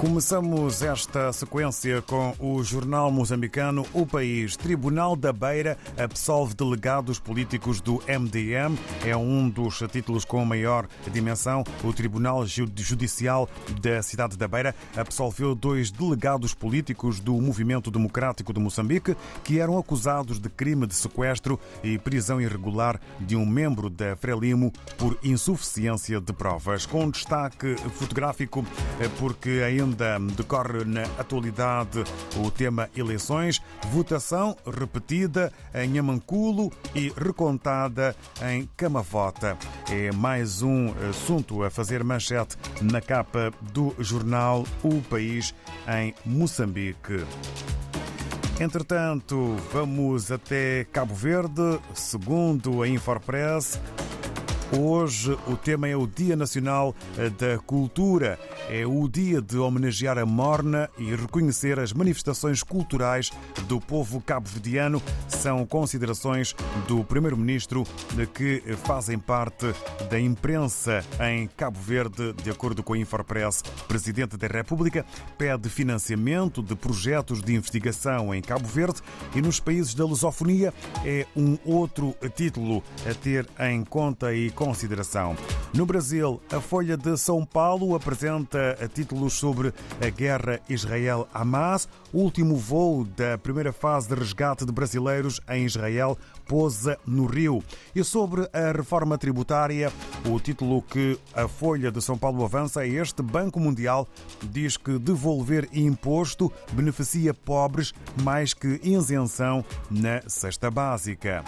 Começamos esta sequência com o jornal moçambicano O País. Tribunal da Beira absolve delegados políticos do MDM. É um dos títulos com maior dimensão. O Tribunal Judicial da cidade da Beira absolveu dois delegados políticos do Movimento Democrático de Moçambique que eram acusados de crime de sequestro e prisão irregular de um membro da Frelimo por insuficiência de provas. Com destaque fotográfico, porque ainda decorre na atualidade o tema eleições, votação repetida em Amanculo e recontada em Camavota. É mais um assunto a fazer manchete na capa do jornal O País em Moçambique. Entretanto, vamos até Cabo Verde. Segundo a Infopress, Hoje o tema é o Dia Nacional da Cultura. É o dia de homenagear a Morna e reconhecer as manifestações culturais do povo cabo-verdiano. São considerações do Primeiro-Ministro que fazem parte da imprensa em Cabo Verde, de acordo com a Infopress. Presidente da República pede financiamento de projetos de investigação em Cabo Verde e nos países da lusofonia. É um outro título a ter em conta e consideração. No Brasil, a Folha de São Paulo apresenta títulos sobre a guerra Israel-Hamas. O último voo da primeira fase de resgate de brasileiros em Israel pousa no Rio. E sobre a reforma tributária, o título que a Folha de São Paulo avança é este: Banco Mundial diz que devolver imposto beneficia pobres mais que isenção na cesta básica.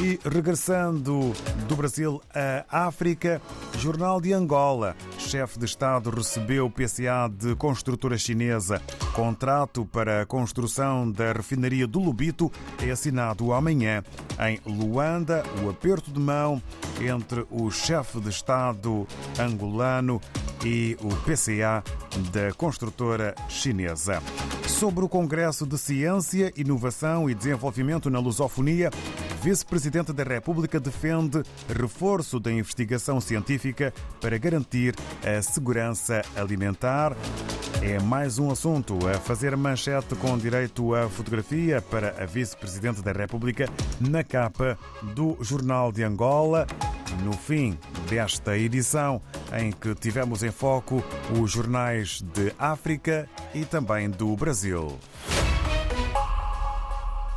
E regressando do Brasil à África, Jornal de Angola. Chefe de Estado recebeu PCA de construtora chinesa. Contrato para a construção da refinaria do Lubito é assinado amanhã. Em Luanda, o aperto de mão entre o chefe de Estado angolano e o PCA da construtora chinesa. Sobre o Congresso de Ciência, Inovação e Desenvolvimento na Lusofonia, Vice-Presidente da República defende reforço da investigação científica para garantir a segurança alimentar. É mais um assunto a fazer manchete com direito à fotografia para a Vice-Presidente da República na capa do Jornal de Angola. No fim desta edição, em que tivemos em foco os jornais de África e também do Brasil.